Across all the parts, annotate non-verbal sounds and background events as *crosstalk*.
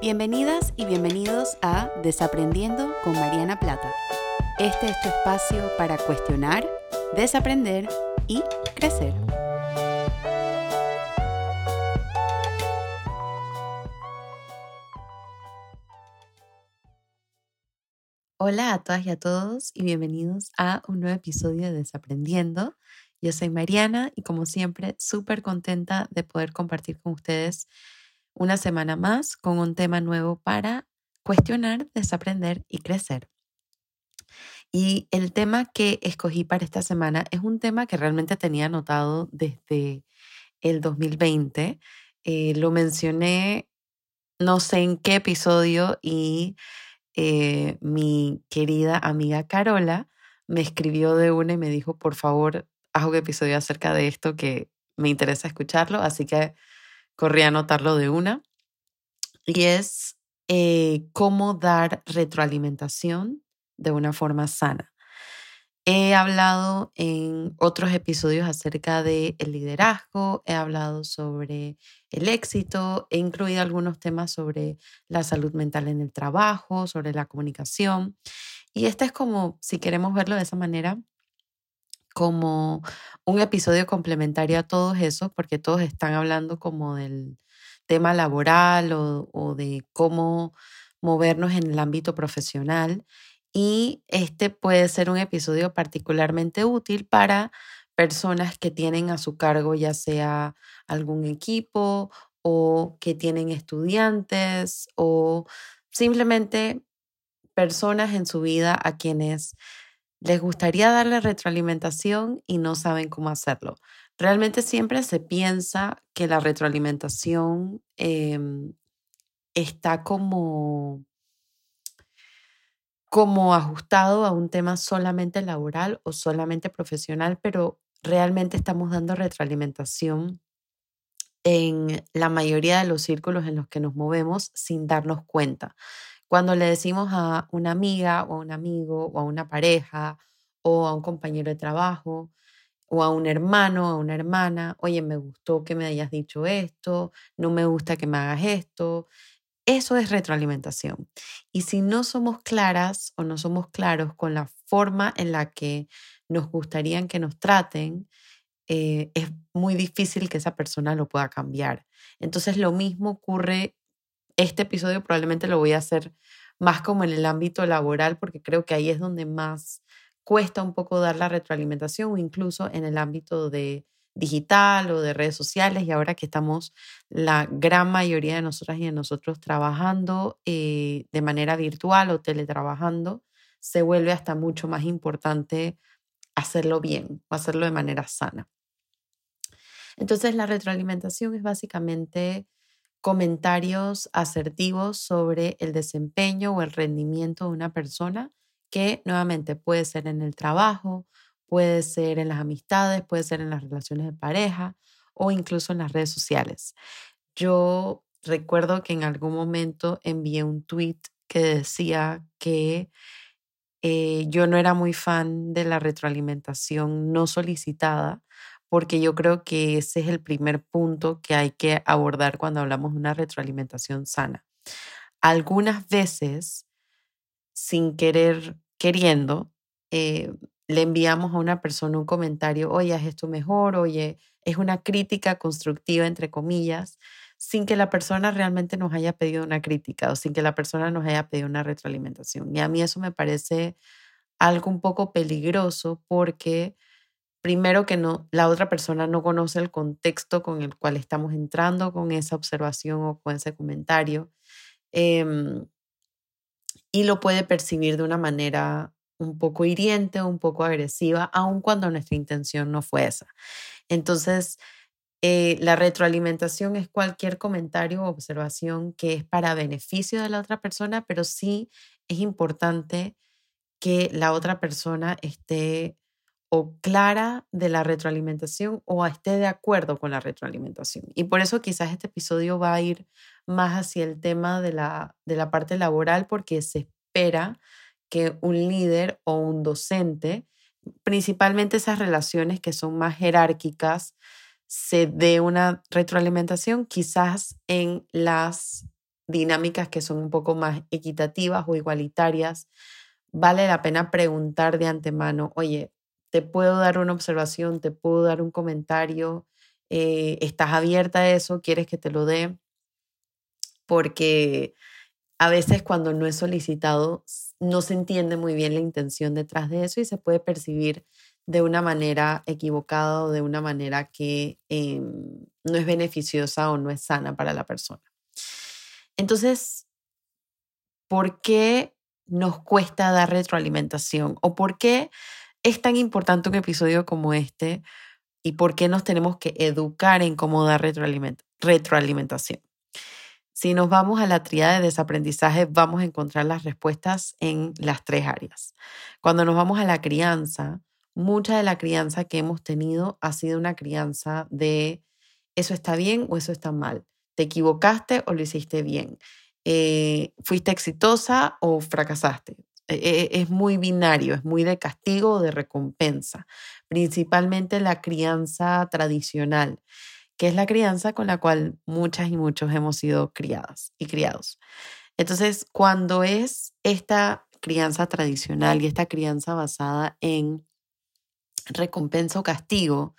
Bienvenidas y bienvenidos a Desaprendiendo con Mariana Plata. Este es tu espacio para cuestionar, desaprender y crecer. Hola a todas y a todos y bienvenidos a un nuevo episodio de Desaprendiendo. Yo soy Mariana y como siempre súper contenta de poder compartir con ustedes una semana más con un tema nuevo para cuestionar, desaprender y crecer. Y el tema que escogí para esta semana es un tema que realmente tenía anotado desde el 2020. Eh, lo mencioné no sé en qué episodio y eh, mi querida amiga Carola me escribió de una y me dijo, por favor, haz un episodio acerca de esto que me interesa escucharlo. Así que corrí a anotarlo de una, y es eh, cómo dar retroalimentación de una forma sana. He hablado en otros episodios acerca del el liderazgo, he hablado sobre el éxito, he incluido algunos temas sobre la salud mental en el trabajo, sobre la comunicación. Y este es como, si queremos verlo de esa manera, como un episodio complementario a todos esos, porque todos están hablando como del tema laboral o, de cómo movernos en el ámbito profesional. Y este puede ser un episodio particularmente útil para personas que tienen a su cargo ya sea algún equipo o que tienen estudiantes o simplemente personas en su vida a quienes les gustaría darle retroalimentación y no saben cómo hacerlo. Realmente siempre se piensa que la retroalimentación em, está como, como ajustado a un tema solamente laboral o solamente profesional, pero realmente estamos dando retroalimentación en la mayoría de los círculos en los que nos movemos sin darnos cuenta. Cuando le decimos a una amiga o a un amigo o a una pareja o a un compañero de trabajo o a un hermano, a una hermana, oye, me gustó que me hayas dicho esto, no me gusta que me hagas esto. Eso es retroalimentación. Y si no somos claras o no somos claros con la forma en la que nos gustaría que nos traten, eh, es muy difícil que esa persona lo pueda cambiar. Entonces lo mismo ocurre este episodio probablemente lo voy a hacer más como en el ámbito laboral, porque creo que ahí es donde más cuesta un poco dar la retroalimentación o incluso en el ámbito de digital o de redes sociales y ahora que estamos la gran mayoría de nosotras y de nosotros trabajando eh, de manera virtual o teletrabajando, se vuelve hasta mucho más importante hacerlo bien o hacerlo de manera sana. Entonces la retroalimentación es básicamente comentarios asertivos sobre el desempeño o el rendimiento de una persona, que nuevamente puede ser en el trabajo, puede ser en las amistades, puede ser en las relaciones de pareja o incluso en las redes sociales. Yo recuerdo que en algún momento envié un tweet que decía que eh, yo no era muy fan de la retroalimentación no solicitada porque yo creo que ese es el primer punto que hay que abordar cuando hablamos de una retroalimentación sana. Algunas veces, sin querer, queriendo, eh, le enviamos a una persona un comentario, oye, es esto mejor, oye, es una crítica constructiva, entre comillas, sin que la persona realmente nos haya pedido una crítica o sin que la persona nos haya pedido una retroalimentación. Y a mí eso me parece algo un poco peligroso porque primero que no, la otra persona no conoce el contexto con el cual estamos entrando con esa observación o con ese comentario em, y lo puede percibir de una manera un poco hiriente un poco agresiva, aun cuando nuestra intención no fue esa. Entonces, eh, la retroalimentación es cualquier comentario o observación que es para beneficio de la otra persona, pero sí es importante que la otra persona esté o clara de la retroalimentación o esté de acuerdo con la retroalimentación. Y por eso quizás este episodio va a ir más hacia el tema de la, de la parte laboral porque se espera que un líder o un docente, principalmente esas relaciones que son más jerárquicas, se dé una retroalimentación quizás en las dinámicas que son un poco más equitativas o igualitarias, vale la pena preguntar de antemano, oye, te puedo dar una observación, te puedo dar un comentario, eh, estás abierta a eso, quieres que te lo dé, porque a veces cuando no es solicitado no se entiende muy bien la intención detrás de eso y se puede percibir de una manera equivocada o de una manera que em, no es beneficiosa o no es sana para la persona. Entonces, ¿por qué nos cuesta dar retroalimentación? ¿O por qué es tan importante un episodio como este? ¿Y por qué nos tenemos que educar en cómo dar retroalimentación? Si nos vamos a la tríada de desaprendizaje, vamos a encontrar las respuestas en las tres áreas. Cuando nos vamos a la crianza, mucha de la crianza que hemos tenido ha sido una crianza de eso está bien o eso está mal. ¿Te equivocaste o lo hiciste bien? Eh, ¿Fuiste exitosa o fracasaste? E, e, es muy binario, es muy de castigo o de recompensa, principalmente la crianza tradicional, que es la crianza con la cual muchas y muchos hemos sido criadas y criados. Entonces, cuando es esta crianza tradicional y esta crianza basada en recompensa o castigo,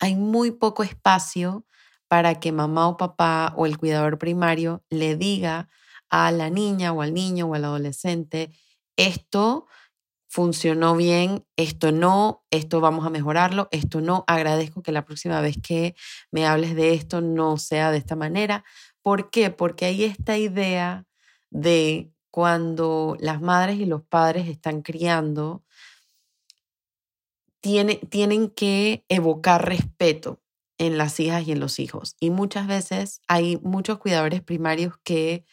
hay muy poco espacio para que mamá o papá o el cuidador primario le diga a la niña o al niño o al adolescente, esto funcionó bien, esto no, esto vamos a mejorarlo, esto no, agradezco que la próxima vez que me hables de esto no sea de esta manera. ¿Por qué? Porque hay esta idea de cuando las madres y los padres están criando, tienen que evocar respeto en las hijas y en los hijos. Y muchas veces hay muchos cuidadores primarios que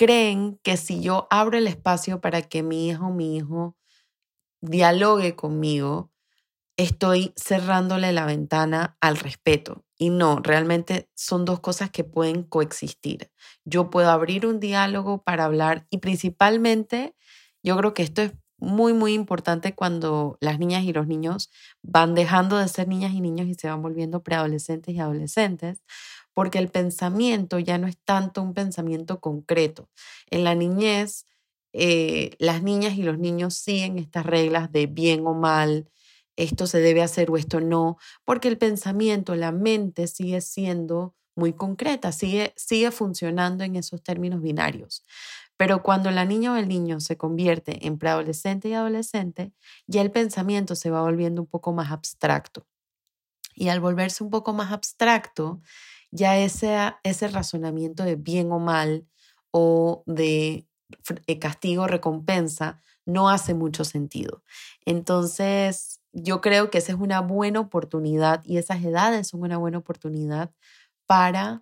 creen que si yo abro el espacio para que mi hijo o mi hijo dialogue conmigo, estoy cerrándole la ventana al respeto. Y no, realmente son dos cosas que pueden coexistir. Yo puedo abrir un diálogo para hablar y principalmente yo creo que esto es muy, muy importante cuando las niñas y los niños van dejando de ser niñas y niños y se van volviendo preadolescentes y adolescentes, porque el pensamiento ya no es tanto un pensamiento concreto. En la niñez, eh, las niñas y los niños siguen estas reglas de bien o mal, esto se debe hacer o esto no, porque el pensamiento, la mente sigue siendo muy concreta, sigue, sigue funcionando en esos términos binarios. Pero cuando la niña o el niño se convierte en preadolescente y adolescente, ya el pensamiento se va volviendo un poco más abstracto. Y al volverse un poco más abstracto, ya ese, ese razonamiento de bien o mal o de eh, castigo recompensa no hace mucho sentido. Entonces, yo creo que esa es una buena oportunidad y esas edades son una buena oportunidad para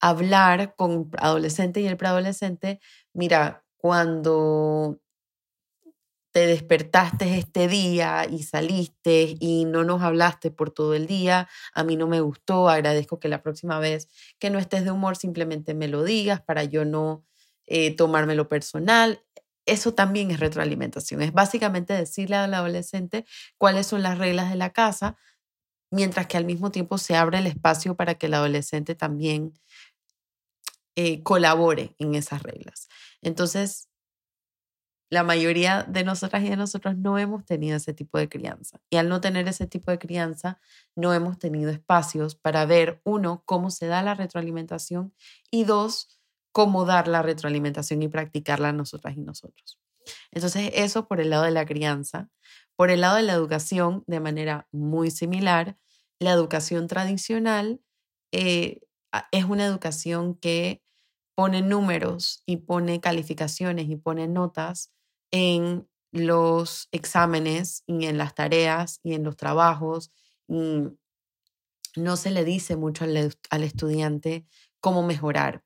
hablar con adolescente y el preadolescente, mira, cuando te despertaste este día y saliste y no nos hablaste por todo el día, a mí no me gustó, agradezco que la próxima vez que no estés de humor simplemente me lo digas para yo no eh, tomármelo personal. Eso también es retroalimentación, es básicamente decirle al adolescente cuáles son las reglas de la casa, mientras que al mismo tiempo se abre el espacio para que el adolescente también eh, colabore en esas reglas. Entonces, la mayoría de nosotras y de nosotros no hemos tenido ese tipo de crianza. Y al no tener ese tipo de crianza, no hemos tenido espacios para ver, uno, cómo se da la retroalimentación y dos, cómo dar la retroalimentación y practicarla nosotras y nosotros. Entonces, eso por el lado de la crianza. Por el lado de la educación, de manera muy similar, la educación tradicional eh, es una educación que pone números y pone calificaciones y pone notas en los exámenes y en las tareas y en los trabajos. No se le dice mucho al, estudiante cómo mejorar.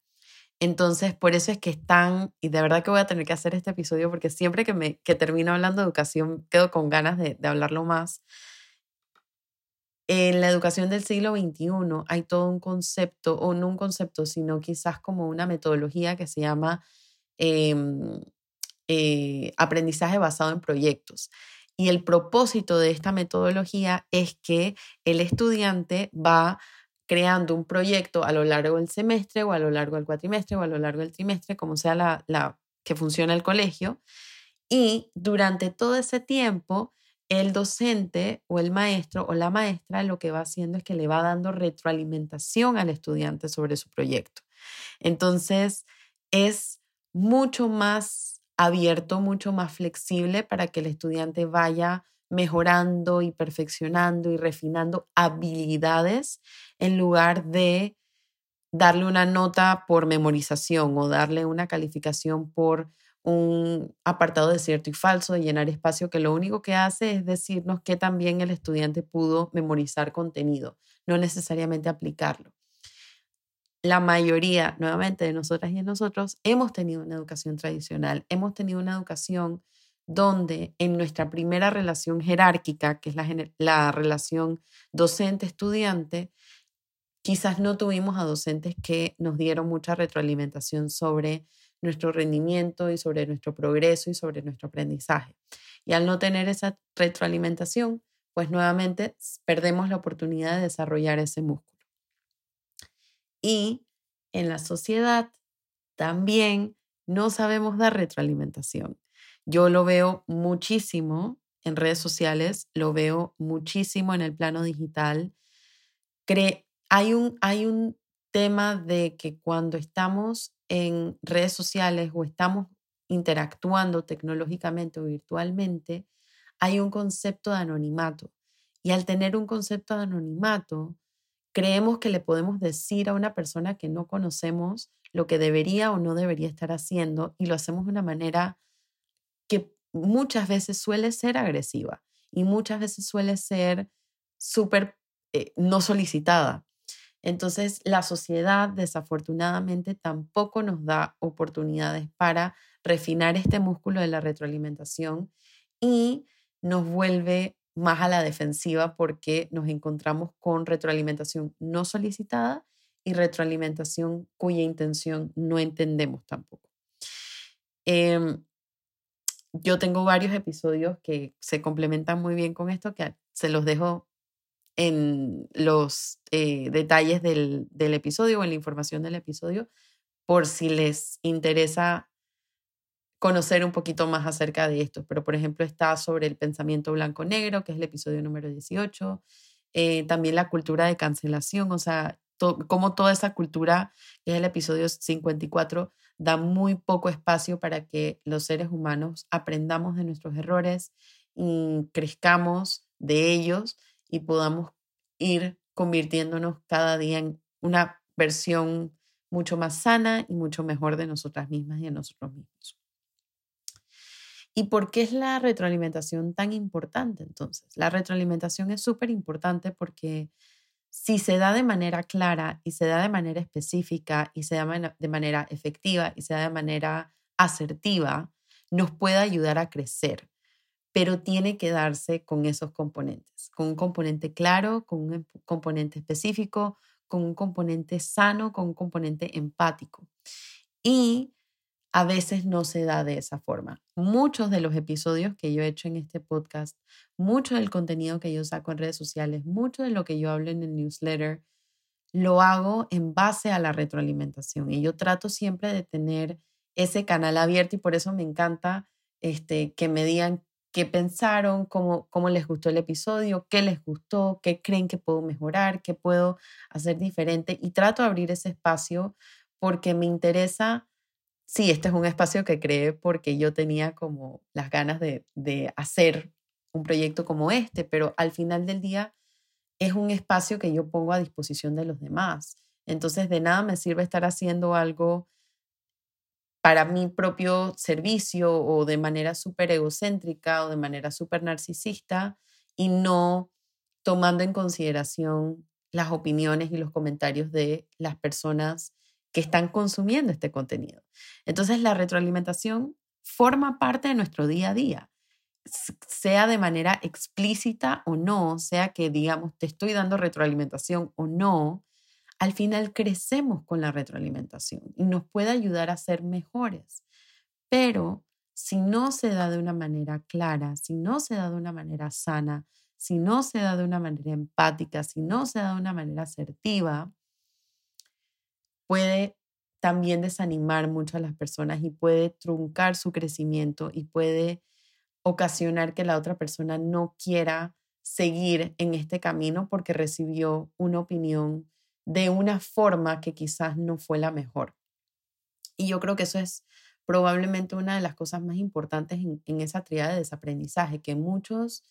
Entonces, por eso es que están, y de verdad que voy a tener que hacer este episodio porque siempre que, me, que termino hablando de educación quedo con ganas de, de hablarlo más, en la educación del siglo XXI hay todo un concepto, o no un concepto, sino quizás como una metodología que se llama em, eh, aprendizaje basado en proyectos. Y el propósito de esta metodología es que el estudiante va creando un proyecto a lo largo del semestre o a lo largo del cuatrimestre o a lo largo del trimestre, como sea la, la que funciona el colegio. Y durante todo ese tiempo, el docente o el maestro o la maestra lo que va haciendo es que le va dando retroalimentación al estudiante sobre su proyecto. Entonces, es mucho más abierto, mucho más flexible para que el estudiante vaya mejorando y perfeccionando y refinando habilidades en lugar de darle una nota por memorización o darle una calificación por un apartado de cierto y falso, de llenar espacio, que lo único que hace es decirnos que también el estudiante pudo memorizar contenido, no necesariamente aplicarlo. La mayoría, nuevamente, de nosotras y de nosotros hemos tenido una educación tradicional, hemos tenido una educación donde en nuestra primera relación jerárquica, que es la, la relación docente-estudiante, quizás no tuvimos a docentes que nos dieron mucha retroalimentación sobre nuestro rendimiento y sobre nuestro progreso y sobre nuestro aprendizaje. Y al no tener esa retroalimentación, pues nuevamente perdemos la oportunidad de desarrollar ese músculo. Y en la sociedad también no sabemos dar retroalimentación. Yo lo veo muchísimo en redes sociales, lo veo muchísimo en el plano digital. hay, un, hay un tema de que cuando estamos en redes sociales o estamos interactuando tecnológicamente o virtualmente, hay un concepto de anonimato. Y al tener un concepto de anonimato, creemos que le podemos decir a una persona que no conocemos lo que debería o no debería estar haciendo y lo hacemos de una manera que muchas veces suele ser agresiva y muchas veces suele ser súper eh, no solicitada. Entonces, la sociedad desafortunadamente tampoco nos da oportunidades para refinar este músculo de la retroalimentación y nos vuelve más a la defensiva porque nos encontramos con retroalimentación no solicitada y retroalimentación cuya intención no entendemos tampoco. Em, yo tengo varios episodios que se complementan muy bien con esto, que se los dejo en los eh, detalles del, del, episodio o en la información del episodio por si les interesa conocer un poquito más acerca de esto. Pero, por ejemplo, está sobre el pensamiento blanco-negro, que es el episodio número 18. Eh, también la cultura de cancelación, o sea, como toda esa cultura, que es el episodio 54, da muy poco espacio para que los seres humanos aprendamos de nuestros errores y crezcamos de ellos y podamos ir convirtiéndonos cada día en una versión mucho más sana y mucho mejor de nosotras mismas y de nosotros mismos. ¿Y por qué es la retroalimentación tan importante entonces? La retroalimentación es súper importante porque si se da de manera clara y se da de manera específica y se da de manera efectiva y se da de manera asertiva, nos puede ayudar a crecer pero tiene que darse con esos componentes, con un componente claro, con un componente específico, con un componente sano, con un componente empático. Y a veces no se da de esa forma. Muchos de los episodios que yo he hecho en este podcast, mucho del contenido que yo saco en redes sociales, mucho de lo que yo hablo en el newsletter, lo hago en base a la retroalimentación. Y yo trato siempre de tener ese canal abierto y por eso me encanta este, que me digan qué pensaron, cómo, cómo les gustó el episodio, qué les gustó, qué creen que puedo mejorar, qué puedo hacer diferente. Y trato de abrir ese espacio porque me interesa, sí, este es un espacio que creé porque yo tenía como las ganas de, de hacer un proyecto como este, pero al final del día es un espacio que yo pongo a disposición de los demás. Entonces, de nada me sirve estar haciendo algo para mi propio servicio o de manera súper egocéntrica o de manera súper narcisista y no tomando en consideración las opiniones y los comentarios de las personas que están consumiendo este contenido. Entonces la retroalimentación forma parte de nuestro día a día, sea de manera explícita o no, sea que digamos te estoy dando retroalimentación o no, al final crecemos con la retroalimentación y nos puede ayudar a ser mejores. Pero si no se da de una manera clara, si no se da de una manera sana, si no se da de una manera empática, si no se da de una manera asertiva, puede también desanimar mucho a las personas y puede truncar su crecimiento y puede ocasionar que la otra persona no quiera seguir en este camino porque recibió una opinión de una forma que quizás no fue la mejor. Y yo creo que eso es probablemente una de las cosas más importantes en, esa triada de desaprendizaje, que muchos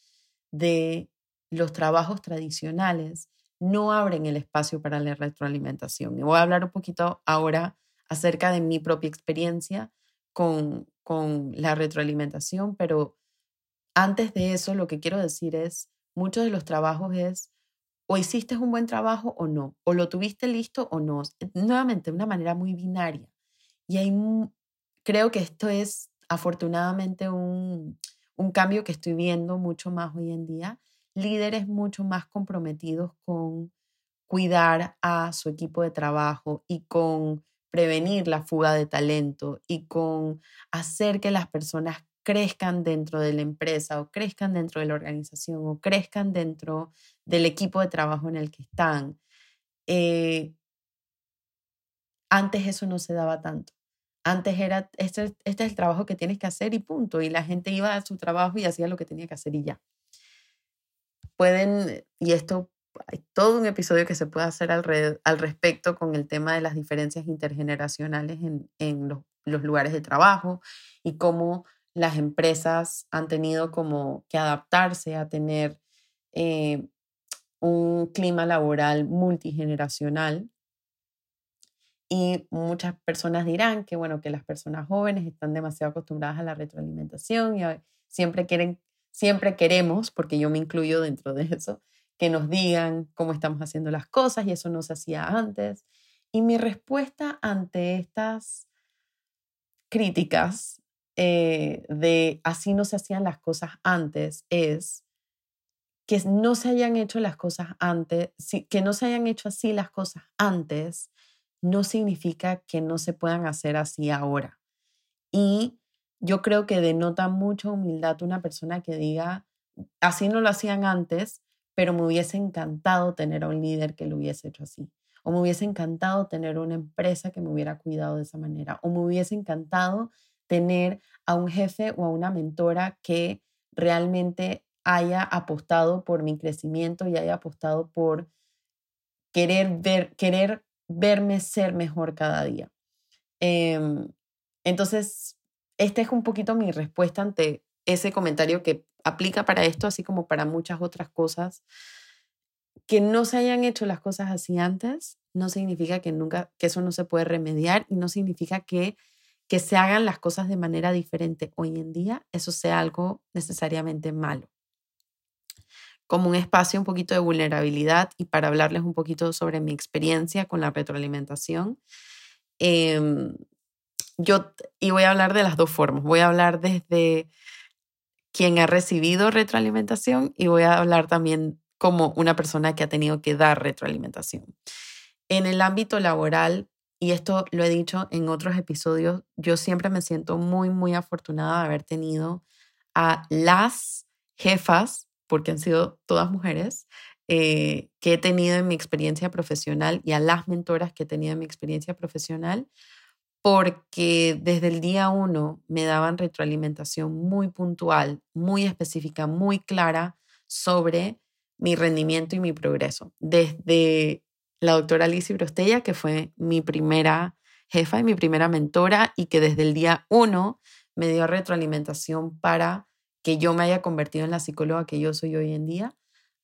de los trabajos tradicionales no abren el espacio para la retroalimentación. Y voy a hablar un poquito ahora acerca de mi propia experiencia con, con la retroalimentación, pero antes de eso lo que quiero decir es, muchos de los trabajos es o hiciste un buen trabajo o no, o lo tuviste listo o no. Nuevamente, de una manera muy binaria. Y hay, creo que esto es afortunadamente un, un cambio que estoy viendo mucho más hoy en día. Líderes mucho más comprometidos con cuidar a su equipo de trabajo y con prevenir la fuga de talento y con hacer que las personas crezcan dentro de la empresa o crezcan dentro de la organización o crezcan dentro del equipo de trabajo en el que están. Eh, antes eso no se daba tanto. Antes era, este, este, es el trabajo que tienes que hacer y punto. Y la gente iba a su trabajo y hacía lo que tenía que hacer y ya. Pueden, y esto, hay todo un episodio que se puede hacer al, al respecto con el tema de las diferencias intergeneracionales en, en los, los lugares de trabajo y cómo las empresas han tenido como que adaptarse a tener eh, un clima laboral multigeneracional. Y muchas personas dirán que, bueno, que las personas jóvenes están demasiado acostumbradas a la retroalimentación y siempre quieren, siempre queremos, porque yo me incluyo dentro de eso, que nos digan cómo estamos haciendo las cosas y eso no se hacía antes. Y mi respuesta ante estas críticas eh, de así no se hacían las cosas antes es que no se hayan hecho las cosas antes, que no se hayan hecho así las cosas antes, no significa que no se puedan hacer así ahora. Y yo creo que denota mucha humildad una persona que diga, así no lo hacían antes, pero me hubiese encantado tener a un líder que lo hubiese hecho así. O me hubiese encantado tener una empresa que me hubiera cuidado de esa manera. O me hubiese encantado tener a un jefe o a una mentora que realmente haya apostado por mi crecimiento y haya apostado por querer ver, querer verme ser mejor cada día. Em, entonces, esta es un poquito mi respuesta ante ese comentario que aplica para esto, así como para muchas otras cosas. Que no se hayan hecho las cosas así antes no significa que nunca, que eso no se puede remediar y no significa que que se hagan las cosas de manera diferente hoy en día, eso sea algo necesariamente malo. Como un espacio un poquito de vulnerabilidad y para hablarles un poquito sobre mi experiencia con la retroalimentación. Em, yo, y voy a hablar de las dos formas. Voy a hablar desde quien ha recibido retroalimentación y voy a hablar también como una persona que ha tenido que dar retroalimentación. En el ámbito laboral, y esto lo he dicho en otros episodios, yo siempre me siento muy, muy afortunada de haber tenido a las jefas, porque han sido todas mujeres, eh, que he tenido en mi experiencia profesional y a las mentoras que he tenido en mi experiencia profesional, porque desde el día uno me daban retroalimentación muy puntual, muy específica, muy clara sobre mi rendimiento y mi progreso. Desde la doctora Alicia Brostella, que fue mi primera jefa y mi primera mentora y que desde el día uno me dio retroalimentación para que yo me haya convertido en la psicóloga que yo soy hoy en día,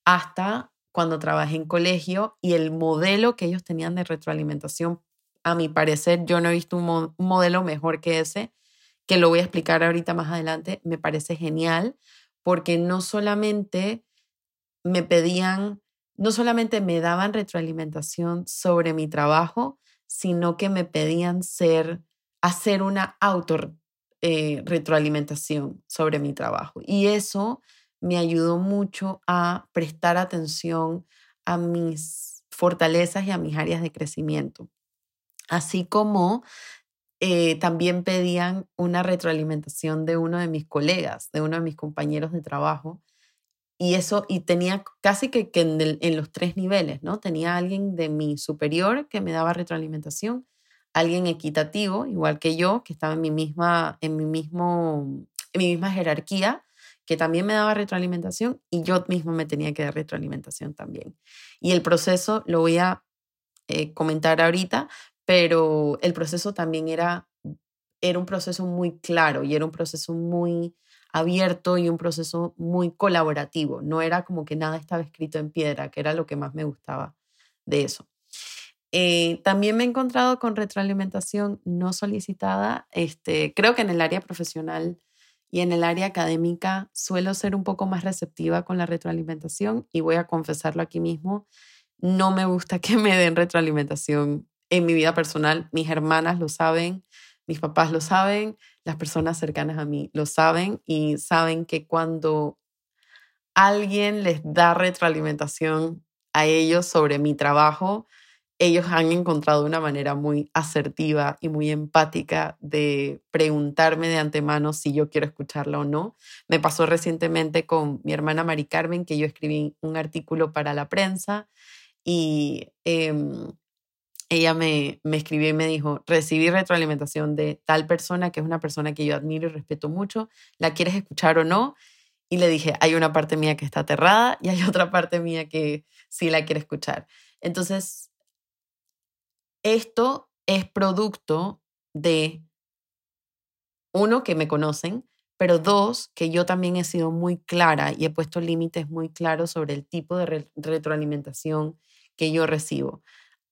hasta cuando trabajé en colegio y el modelo que ellos tenían de retroalimentación, a mi parecer, yo no he visto un, modelo mejor que ese, que lo voy a explicar ahorita más adelante, me parece genial, porque no solamente me pedían no solamente me daban retroalimentación sobre mi trabajo, sino que me pedían ser, hacer una auto eh, retroalimentación sobre mi trabajo. Y eso me ayudó mucho a prestar atención a mis fortalezas y a mis áreas de crecimiento. Así como eh, también pedían una retroalimentación de uno de mis colegas, de uno de mis compañeros de trabajo, y eso, y tenía casi que, en, los tres niveles, ¿no? Tenía alguien de mi superior que me daba retroalimentación, alguien equitativo, igual que yo, que estaba en mi misma, en mi mismo, en mi misma jerarquía, que también me daba retroalimentación y yo mismo me tenía que dar retroalimentación también. Y el proceso lo voy a eh, comentar ahorita, pero el proceso también era, era un proceso muy claro y era un proceso muy abierto y un proceso muy colaborativo. No era como que nada estaba escrito en piedra, que era lo que más me gustaba de eso. Eh, también me he encontrado con retroalimentación no solicitada. Este, creo que en el área profesional y en el área académica suelo ser un poco más receptiva con la retroalimentación y voy a confesarlo aquí mismo. No me gusta *laughs* que me den retroalimentación en mi vida personal. Mis hermanas lo saben, mis papás lo saben, las personas cercanas a mí lo saben y saben que cuando alguien les da retroalimentación a ellos sobre mi trabajo, ellos han encontrado una manera muy asertiva y muy empática de preguntarme de antemano si yo quiero escucharla o no. Me pasó recientemente con mi hermana Mari Carmen, que yo escribí un artículo para la prensa y em, ella me, me escribió y me dijo, recibí retroalimentación de tal persona, que es una persona que yo admiro y respeto mucho, ¿la quieres escuchar o no? Y le dije, hay una parte mía que está aterrada y hay *laughs* otra parte mía que sí la quiere escuchar. Entonces, esto es producto de, uno, que me conocen, pero dos, que yo también he sido muy clara y he puesto límites muy claros sobre el tipo de retroalimentación que yo recibo.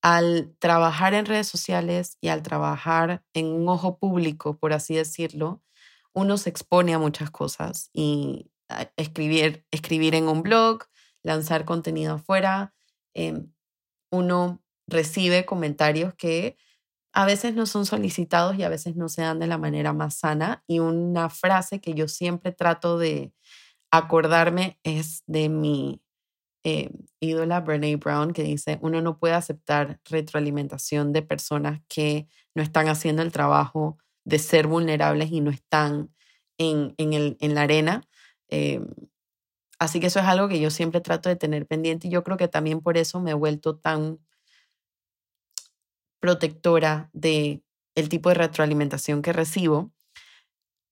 Al trabajar en redes sociales y al trabajar en un ojo público, por así decirlo, uno se expone a muchas cosas y escribir, escribir en un blog, lanzar contenido afuera, em, uno recibe comentarios que a veces no son solicitados y a veces no se dan de la manera más sana. Y una frase que yo siempre trato de acordarme es de mi eh, ídola Brene Brown, que dice, uno no puede aceptar retroalimentación de personas que no están haciendo el trabajo de ser vulnerables y no están en, en, el, en la arena. Eh, así que eso es algo que yo siempre trato de tener pendiente y yo creo que también por eso me he vuelto tan protectora de el tipo de retroalimentación que recibo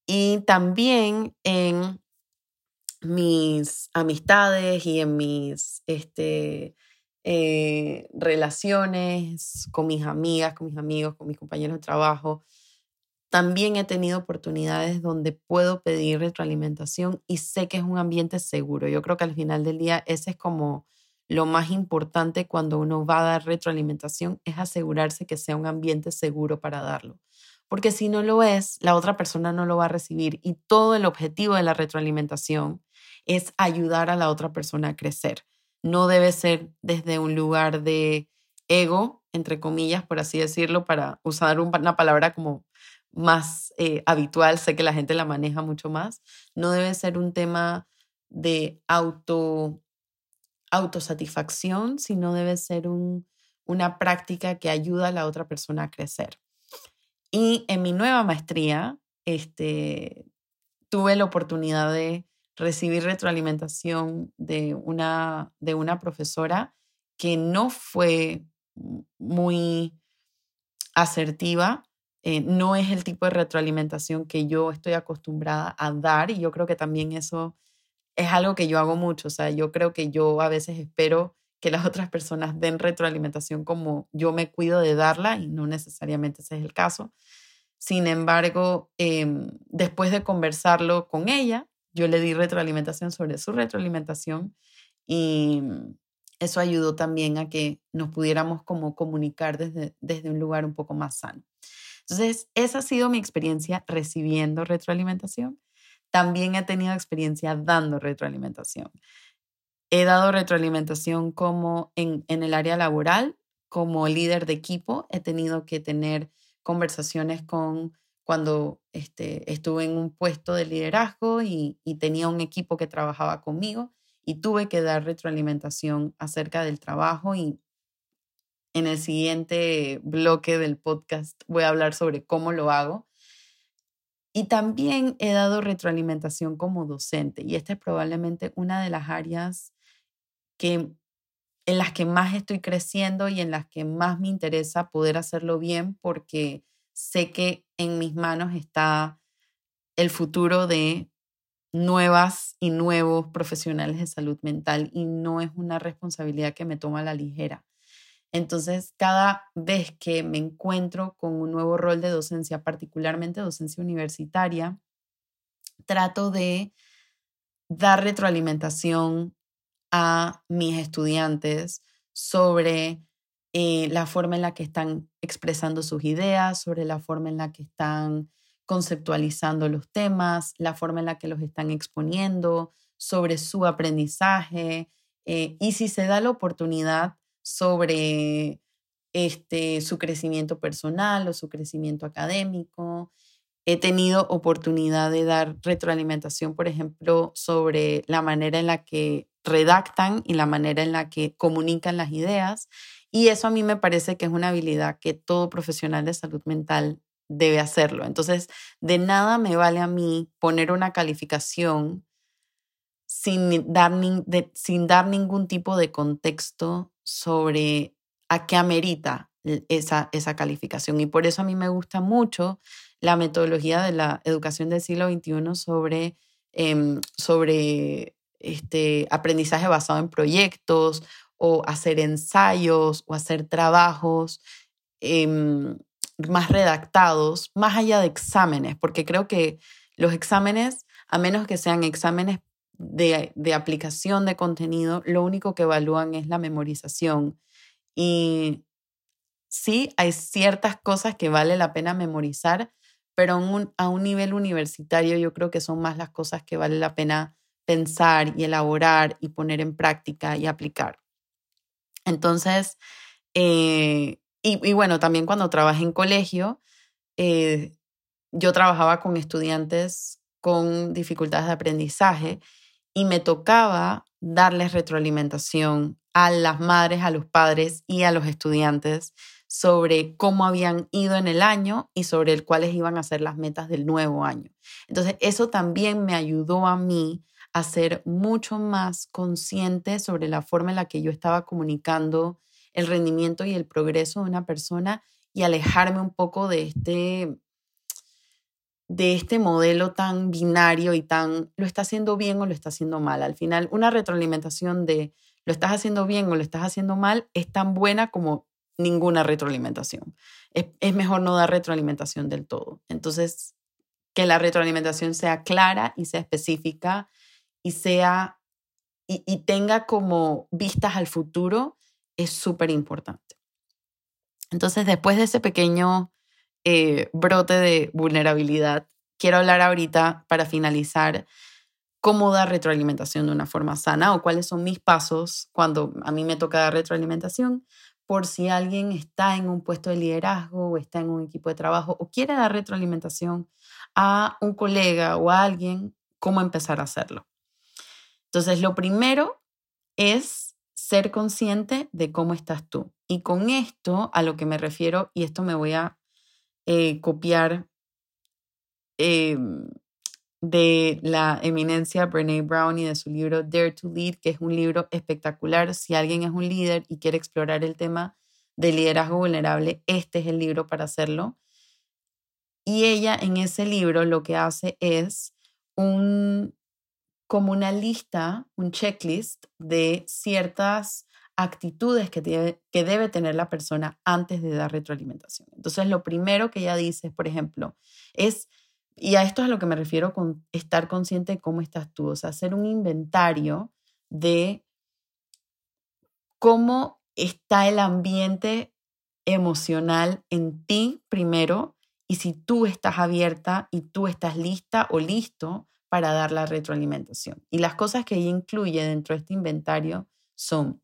y también en mis amistades y en mis este, eh, relaciones con mis amigas, con mis amigos, con mis compañeros de trabajo. También he tenido oportunidades donde puedo pedir retroalimentación y sé que es un ambiente seguro. Yo creo que al final del día ese es como lo más importante cuando uno va a dar retroalimentación es asegurarse que sea un ambiente seguro para darlo. Porque si no lo es, la otra persona no lo va a recibir y todo el objetivo de la retroalimentación es ayudar a la otra persona a crecer. No debe ser desde un lugar de ego, entre comillas, por así decirlo, para usar una palabra como más eh, habitual, sé que la gente la maneja mucho más. No debe ser un tema de auto autosatisfacción, sino debe ser una práctica que ayuda a la otra persona a crecer. Y en mi nueva maestría, este, tuve la oportunidad de recibir retroalimentación de una, de una profesora que no fue muy asertiva, eh, no es el tipo de retroalimentación que yo estoy acostumbrada a dar y yo creo que también eso es algo que yo hago mucho, o sea, yo creo que yo a veces espero que las *laughs* otras personas den retroalimentación como yo me cuido de darla y no necesariamente ese es el caso. Sin embargo, em, después de conversarlo con ella, yo le di retroalimentación sobre su retroalimentación y eso ayudó también a que nos pudiéramos como comunicar desde, desde un lugar un poco más sano. Entonces, esa ha sido mi experiencia recibiendo retroalimentación también he tenido experiencia dando retroalimentación. He dado retroalimentación como en, el área laboral, como líder de equipo. He tenido que tener conversaciones con cuando este, estuve en un puesto de liderazgo y, y tenía un equipo que trabajaba conmigo y tuve que dar retroalimentación acerca del trabajo y en el siguiente bloque del podcast voy a hablar sobre cómo lo hago. Y también he dado retroalimentación como docente y esta es probablemente una de las áreas que, en las que más estoy creciendo y en las que más me interesa poder hacerlo bien porque sé que en mis manos está el futuro de nuevas y nuevos profesionales de salud mental y no es una responsabilidad que me toma a la ligera. Entonces, cada vez que me encuentro con un nuevo rol de docencia, particularmente docencia universitaria, trato de dar retroalimentación a mis estudiantes sobre eh, la forma en la que están expresando sus ideas, sobre la forma en la que están conceptualizando los temas, la forma en la que los están exponiendo, sobre su aprendizaje eh, y si se da la oportunidad sobre este, su crecimiento personal o su crecimiento académico. He tenido oportunidad de dar retroalimentación, por ejemplo, sobre la manera en la que redactan y la manera en la que comunican las ideas. Y eso a mí me parece que es una habilidad que todo profesional de salud mental debe hacerlo. Entonces, de nada me vale a mí poner una calificación sin dar, sin dar ningún tipo de contexto sobre a qué amerita esa, esa calificación. Y por eso a mí me gusta mucho la metodología de la educación del siglo XXI sobre, em, sobre este, aprendizaje basado en proyectos o hacer ensayos o hacer trabajos em, más redactados, más allá de exámenes, porque creo que los exámenes, a menos que sean exámenes de, aplicación de contenido, lo único que evalúan es la memorización. Y sí, hay ciertas cosas que vale la pena memorizar, pero a un, nivel universitario yo creo que son más las cosas que vale la pena pensar y elaborar y poner en práctica y aplicar. Entonces, eh, y, bueno, también cuando trabajé en colegio, eh, yo trabajaba con estudiantes con dificultades de aprendizaje y me tocaba darles retroalimentación a las madres, a los padres y a los estudiantes sobre cómo habían ido en el año y sobre cuáles iban a ser las metas del nuevo año. Entonces, eso también me ayudó a mí a ser mucho más consciente sobre la forma en la que yo estaba comunicando el rendimiento y el progreso de una persona y alejarme un poco de este de este modelo tan binario y tan lo está haciendo bien o lo está haciendo mal. Al final, una retroalimentación de lo estás haciendo bien o lo estás haciendo mal es tan buena como ninguna retroalimentación. Es, mejor no dar retroalimentación del todo. Entonces, que la retroalimentación sea clara y sea específica y sea y, tenga como vistas al futuro es súper importante. Entonces, después de ese pequeño eh, brote de vulnerabilidad, quiero hablar ahorita para finalizar cómo dar retroalimentación de una forma sana o cuáles son mis pasos cuando a mí me toca dar retroalimentación por si alguien está en un puesto de liderazgo o está en un equipo de trabajo o quiere dar retroalimentación a un colega o a alguien, cómo empezar a hacerlo. Entonces, lo primero es ser consciente de cómo estás tú. Y con esto a lo que me refiero, y esto me voy a eh, copiar em, de la eminencia Brene Brown y de su libro Dare to Lead, que es un libro espectacular. Si alguien es un líder y quiere explorar el tema de liderazgo vulnerable, este es el libro para hacerlo. Y ella en ese libro lo que hace es un, como una lista, un checklist de ciertas actitudes que debe, que debe tener la persona antes de dar retroalimentación. Entonces, lo primero que ella dice, por ejemplo, es, y a esto es a lo que me refiero con estar consciente de cómo estás tú, o sea, hacer un inventario de cómo está el ambiente emocional en ti primero y si tú estás abierta y tú estás lista o listo para dar la retroalimentación. Y las cosas que ella incluye dentro de este inventario son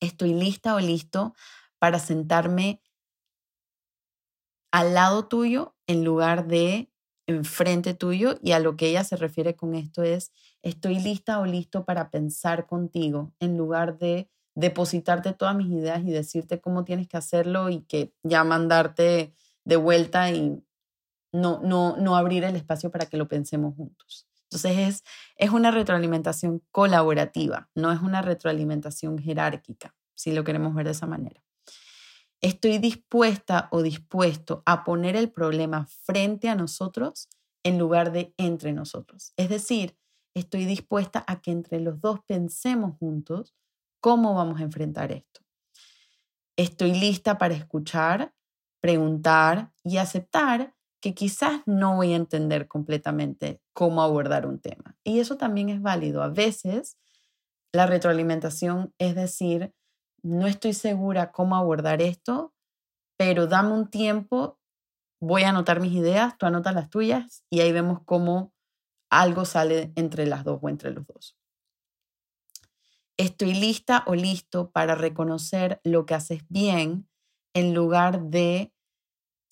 estoy lista o listo para sentarme al lado tuyo en lugar de enfrente tuyo y a lo que ella se refiere con esto es estoy lista o listo para pensar contigo en lugar de depositarte todas mis ideas y decirte cómo tienes que hacerlo y que ya mandarte de vuelta y no, no, no abrir el espacio para que lo pensemos juntos. Entonces es, es una retroalimentación colaborativa, no es una retroalimentación jerárquica, si lo queremos ver de esa manera. Estoy dispuesta o dispuesto a poner el problema frente a nosotros en lugar de entre nosotros. Es decir, estoy dispuesta a que entre los dos pensemos juntos cómo vamos a enfrentar esto. Estoy lista para escuchar, preguntar y aceptar que quizás no voy a entender completamente cómo abordar un tema. Y eso también es válido. A veces la retroalimentación es decir, no estoy segura cómo abordar esto, pero dame un tiempo, voy a anotar mis ideas, tú anotas las tuyas y ahí vemos cómo algo sale entre las dos o entre los dos. Estoy lista o listo para reconocer lo que haces bien en lugar de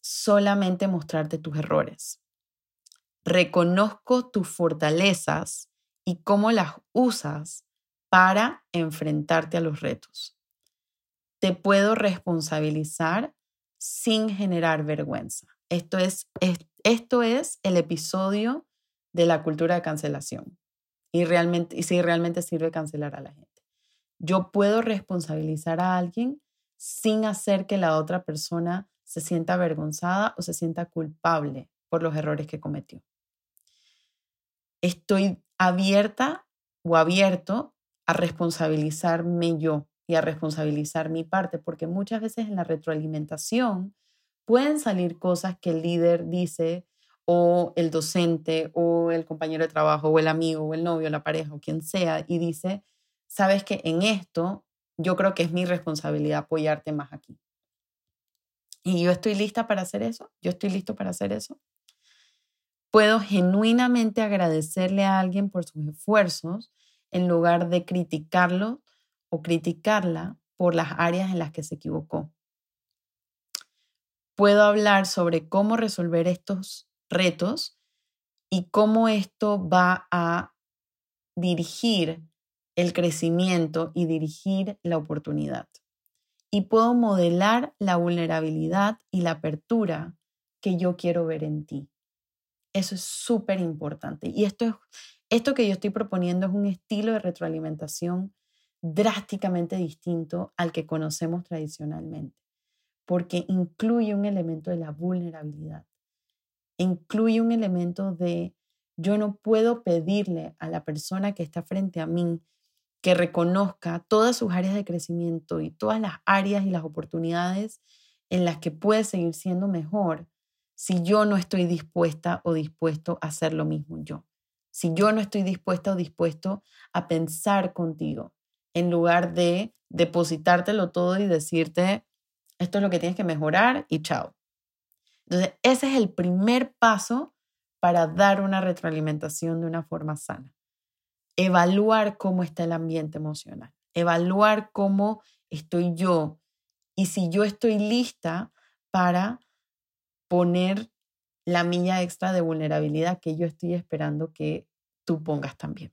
solamente mostrarte tus errores. Reconozco tus fortalezas y cómo las usas para enfrentarte a los retos. Te puedo responsabilizar sin generar vergüenza. Esto es, esto es el episodio de la cultura de cancelación y, realmente, y si realmente sirve cancelar a la gente. Yo puedo responsabilizar a alguien sin hacer que la otra persona se sienta avergonzada o se sienta culpable por los errores que cometió. Estoy abierta o abierto a responsabilizarme yo y a responsabilizar mi parte, porque muchas veces en la retroalimentación pueden salir cosas que el líder dice o el docente o el compañero de trabajo o el amigo o el novio, la pareja o quien sea y dice, sabes que en esto yo creo que es mi responsabilidad apoyarte más aquí. Y yo estoy lista para hacer eso, yo estoy listo para hacer eso. Puedo genuinamente agradecerle a alguien por sus esfuerzos en lugar de criticarlo o criticarla por las áreas en las que se equivocó. Puedo hablar sobre cómo resolver estos retos y cómo esto va a dirigir el crecimiento y dirigir la oportunidad y puedo modelar la vulnerabilidad y la apertura que yo quiero ver en ti. Eso es súper importante. Y esto, es, esto que yo estoy proponiendo es un estilo de retroalimentación drásticamente distinto al que conocemos tradicionalmente, porque incluye un elemento de la vulnerabilidad, incluye un elemento de yo no puedo pedirle a la persona que está frente a mí que reconozca todas sus áreas de crecimiento y todas las áreas y las oportunidades en las que puede seguir siendo mejor si yo no estoy dispuesta o dispuesto a hacer lo mismo yo. Si yo no estoy dispuesta o dispuesto a pensar contigo en lugar de depositártelo todo y decirte, esto es lo que tienes que mejorar y chao. Entonces, ese es el primer paso para dar una retroalimentación de una forma sana evaluar cómo está el ambiente emocional, evaluar cómo estoy yo y si yo estoy lista para poner la milla extra de vulnerabilidad que yo estoy esperando que tú pongas también.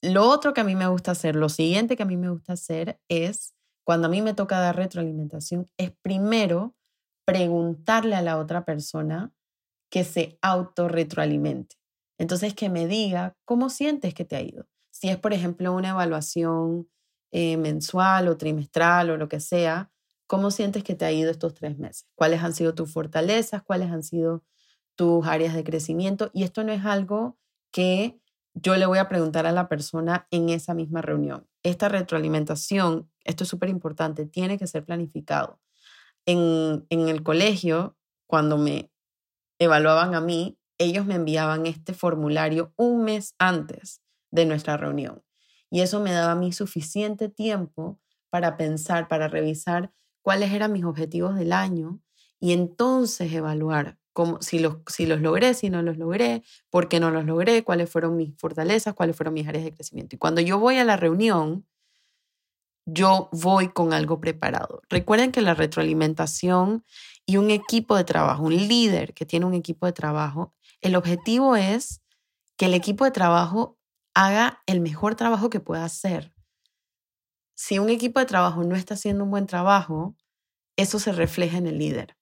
Lo otro que a mí me gusta hacer, lo siguiente que a mí me gusta hacer es, cuando a mí me toca dar retroalimentación, es primero preguntarle a la otra persona que se autorretroalimente. Entonces, que me diga cómo sientes que te ha ido. Si es, por ejemplo, una evaluación eh, mensual o trimestral o lo que sea, ¿cómo sientes que te ha ido estos tres meses? ¿Cuáles han sido tus fortalezas? ¿Cuáles han sido tus áreas de crecimiento? Y esto no es algo que yo le voy a preguntar a la persona en esa misma reunión. Esta retroalimentación, esto es súper importante, tiene que ser planificado. En, en el colegio, cuando me evaluaban a mí, ellos me enviaban este formulario un mes antes de nuestra reunión. Y eso me daba a mí suficiente tiempo para pensar, para revisar cuáles eran mis objetivos del año y entonces evaluar cómo, si, los, si los logré, si no los logré, por qué no los logré, cuáles fueron mis fortalezas, cuáles fueron mis áreas de crecimiento. Y cuando yo voy a la reunión, yo voy con algo preparado. Recuerden que la retroalimentación y un equipo de trabajo, un líder que tiene un equipo de trabajo, el objetivo es que el equipo de trabajo haga el mejor trabajo que pueda hacer. Si un equipo de trabajo no está haciendo un buen trabajo, eso se refleja en el líder.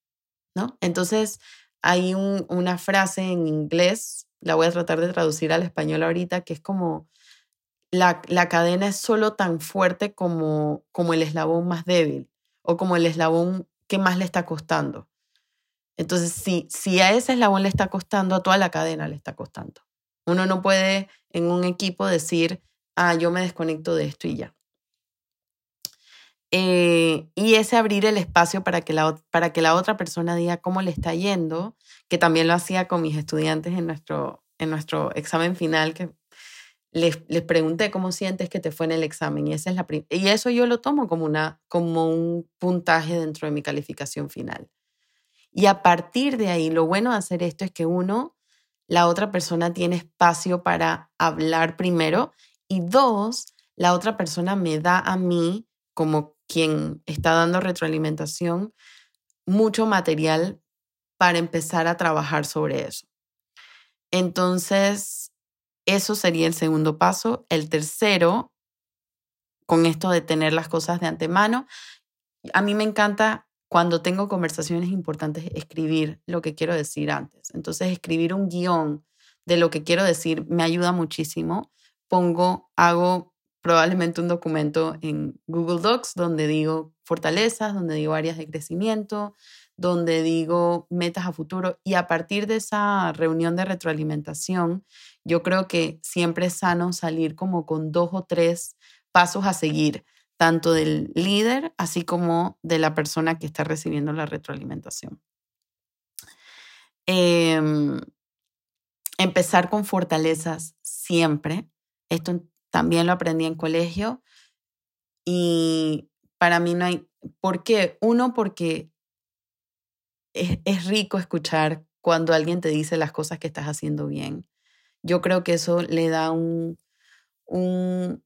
¿no? Entonces, hay una frase en inglés, la voy a tratar de traducir al español ahorita, que es como, la, la cadena es solo tan fuerte como, como el eslabón más débil o como el eslabón que más le está costando. Entonces, si, si a ese eslabón le está costando, a toda la cadena le está costando. Uno no puede en un equipo decir, ah, yo me desconecto de esto y ya. Eh, y ese abrir el espacio para que, la, para que la otra persona diga cómo le está yendo, que también lo hacía con mis estudiantes en nuestro, en nuestro examen final, que les, les pregunté cómo sientes que te fue en el examen. Y, esa es la y eso yo lo tomo como, una, como un puntaje dentro de mi calificación final. Y a partir de ahí, lo bueno de hacer esto es que uno, la otra persona tiene espacio para hablar primero y dos, la otra persona me da a mí, como quien está dando retroalimentación, mucho material para empezar a trabajar sobre eso. Entonces, eso sería el segundo paso. El tercero, con esto de tener las cosas de antemano, a mí me encanta cuando tengo conversaciones importantes, escribir lo que quiero decir antes. Entonces, escribir un guion de lo que quiero decir me ayuda muchísimo. Pongo, hago probablemente un documento en Google Docs donde digo fortalezas, donde digo áreas de crecimiento, donde digo metas a futuro y a partir de esa reunión de retroalimentación, yo creo que siempre es sano salir como con dos o tres pasos a seguir tanto del líder así como de la persona que está recibiendo la retroalimentación. Em, empezar con fortalezas siempre. Esto también lo aprendí en colegio y para mí no hay... ¿Por qué? Uno, porque es, es rico escuchar cuando alguien te dice las cosas que estás haciendo bien. Yo creo que eso le da un, un,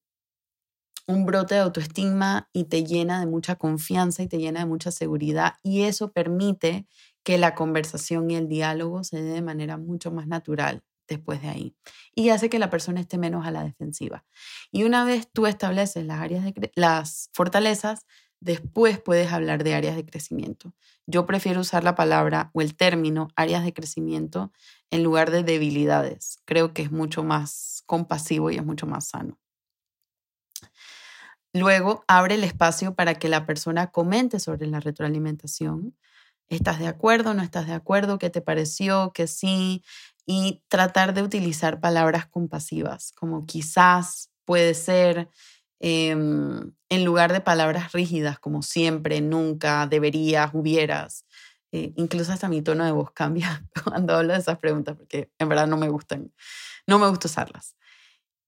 un brote de autoestima y te llena de mucha confianza y te llena de mucha seguridad y eso permite que la conversación y el diálogo se dé de manera mucho más natural después de ahí y hace que la persona esté menos a la defensiva. Y una vez tú estableces las áreas de las fortalezas, después puedes hablar de áreas de crecimiento. Yo prefiero usar la palabra o el término áreas de crecimiento en lugar de debilidades. Creo que es mucho más compasivo y es mucho más sano. Luego abre el espacio para que la persona comente sobre la retroalimentación. ¿Estás de acuerdo? ¿No estás de acuerdo? ¿Qué te pareció? ¿Que sí? Y tratar de utilizar palabras compasivas, como quizás, puede ser, em, en lugar de palabras rígidas como siempre, nunca, deberías, hubieras. Eh, incluso hasta mi tono de voz cambia *laughs* cuando hablo de esas preguntas, porque en verdad no me gustan, no me gusta usarlas.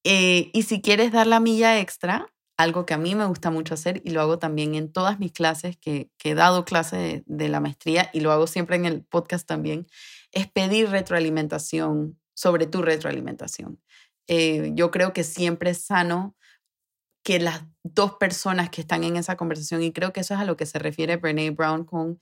Eh, y si quieres dar la milla extra, algo que a mí me gusta mucho hacer y lo hago también en todas mis clases, que, he dado clase de, la maestría y lo hago siempre en el podcast también, es pedir retroalimentación sobre tu retroalimentación. Eh, yo creo que siempre es sano que las dos personas que están en esa conversación, y creo que eso es a lo que se refiere Brene Brown con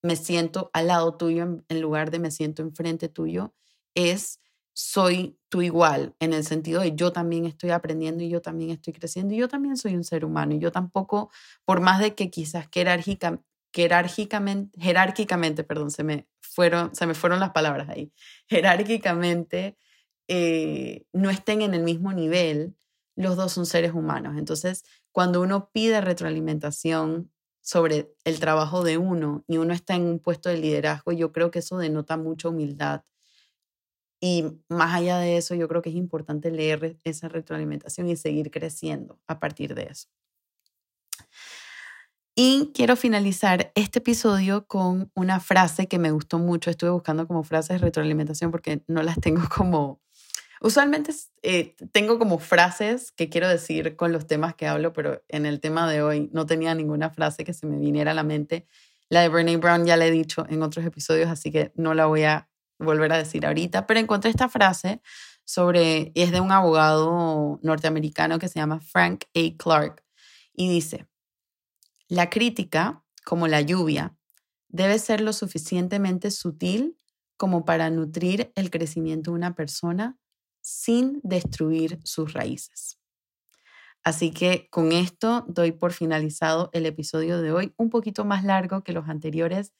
me siento al lado tuyo en lugar de me siento enfrente tuyo, es soy tú igual, en el sentido de yo también estoy aprendiendo y yo también estoy creciendo y yo también soy un ser humano y yo tampoco, por más de que quizás jerárquicamente, jerárquicamente, perdón, se me fueron, se me fueron las palabras ahí, jerárquicamente eh, no estén en el mismo nivel, los dos son seres humanos. Entonces, cuando uno pide retroalimentación sobre el trabajo de uno y uno está en un puesto de liderazgo, yo creo que eso denota mucha humildad y más allá de eso, yo creo que es importante leer esa retroalimentación y seguir creciendo a partir de eso. Y quiero finalizar este episodio con una frase que me gustó mucho. Estuve buscando como frases de retroalimentación porque no las tengo *laughs* como... Usualmente eh, tengo como frases que quiero decir con los temas que hablo, pero en el tema de hoy no tenía ninguna frase que se me viniera a la mente. La de Brene Brown ya la he dicho en otros episodios, así que no la voy a volver a decir ahorita, pero encontré esta frase sobre, es de un abogado norteamericano que se llama Frank A. Clark, y dice, la crítica, como la lluvia, debe ser lo suficientemente sutil como para nutrir el crecimiento de una persona sin destruir sus raíces. Así que con esto doy por finalizado el episodio de hoy, un poquito más largo que los anteriores,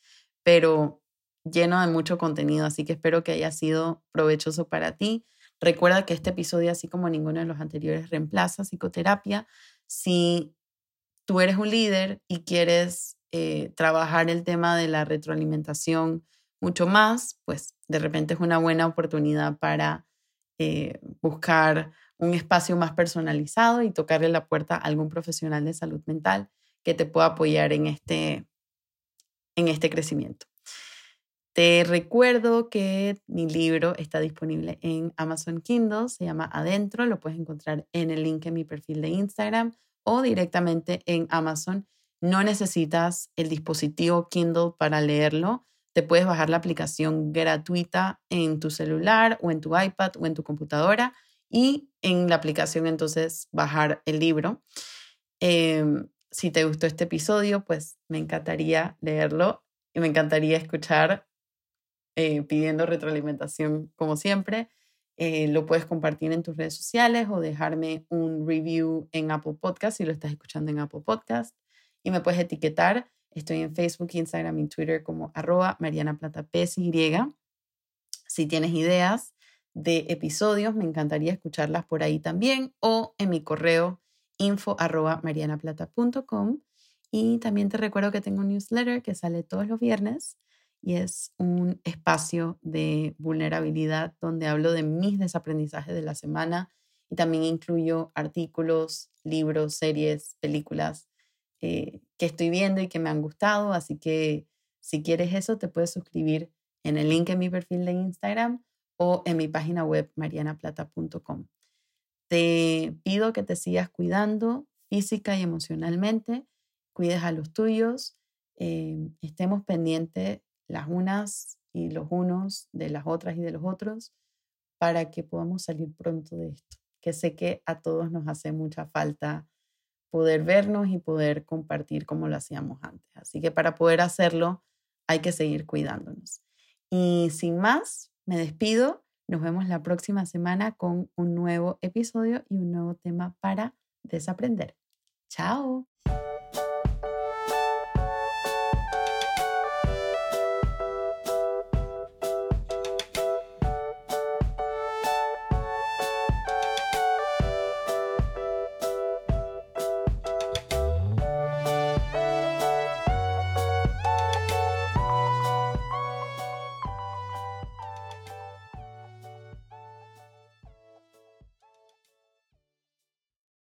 pero lleno de mucho contenido, así que espero que haya sido provechoso para ti. Recuerda que este episodio, así como ninguno de los anteriores, reemplaza psicoterapia. Si tú eres un líder y quieres eh, trabajar el tema de la retroalimentación mucho más, pues de repente es una buena oportunidad para eh, buscar un espacio más personalizado y tocarle la puerta a algún profesional de salud mental que te pueda apoyar en este, en este crecimiento. Te recuerdo que mi libro está disponible en Amazon Kindle, se llama Adentro, lo puedes encontrar en el link en mi perfil de Instagram o directamente en Amazon. No necesitas el dispositivo Kindle para leerlo. Te puedes bajar la aplicación gratuita en tu celular o en tu iPad o en tu computadora y en la aplicación entonces bajar el libro. Em, si te gustó este episodio, pues me encantaría leerlo y me encantaría escuchar eh, pidiendo retroalimentación como siempre. Eh, lo puedes compartir en tus redes sociales o dejarme un review en Apple Podcast si lo estás escuchando en Apple Podcast. Y me puedes etiquetar. Estoy en Facebook, Instagram y Twitter como arroba Mariana Plata Si tienes ideas de episodios, me encantaría escucharlas por ahí también o en mi correo info arroba marianaplata.com. Y también te recuerdo que tengo un newsletter que sale todos los viernes y es un espacio de vulnerabilidad donde hablo de mis desaprendizajes de la semana y también incluyo artículos, libros, series, películas eh, que estoy viendo y que me han gustado. Así que si quieres eso, te puedes suscribir en el link en mi perfil de Instagram o en mi página web marianaplata.com. Te pido que te sigas cuidando física y emocionalmente, cuides a los tuyos, eh, estemos pendientes las unas y los unos de las otras y de los otros para que podamos salir pronto de esto, que sé que a todos nos hace mucha falta poder vernos y poder compartir como lo hacíamos antes. Así que para poder hacerlo hay que seguir cuidándonos. Y sin más, me despido. Nos vemos la próxima semana con un nuevo episodio y un nuevo tema para desaprender. Chao.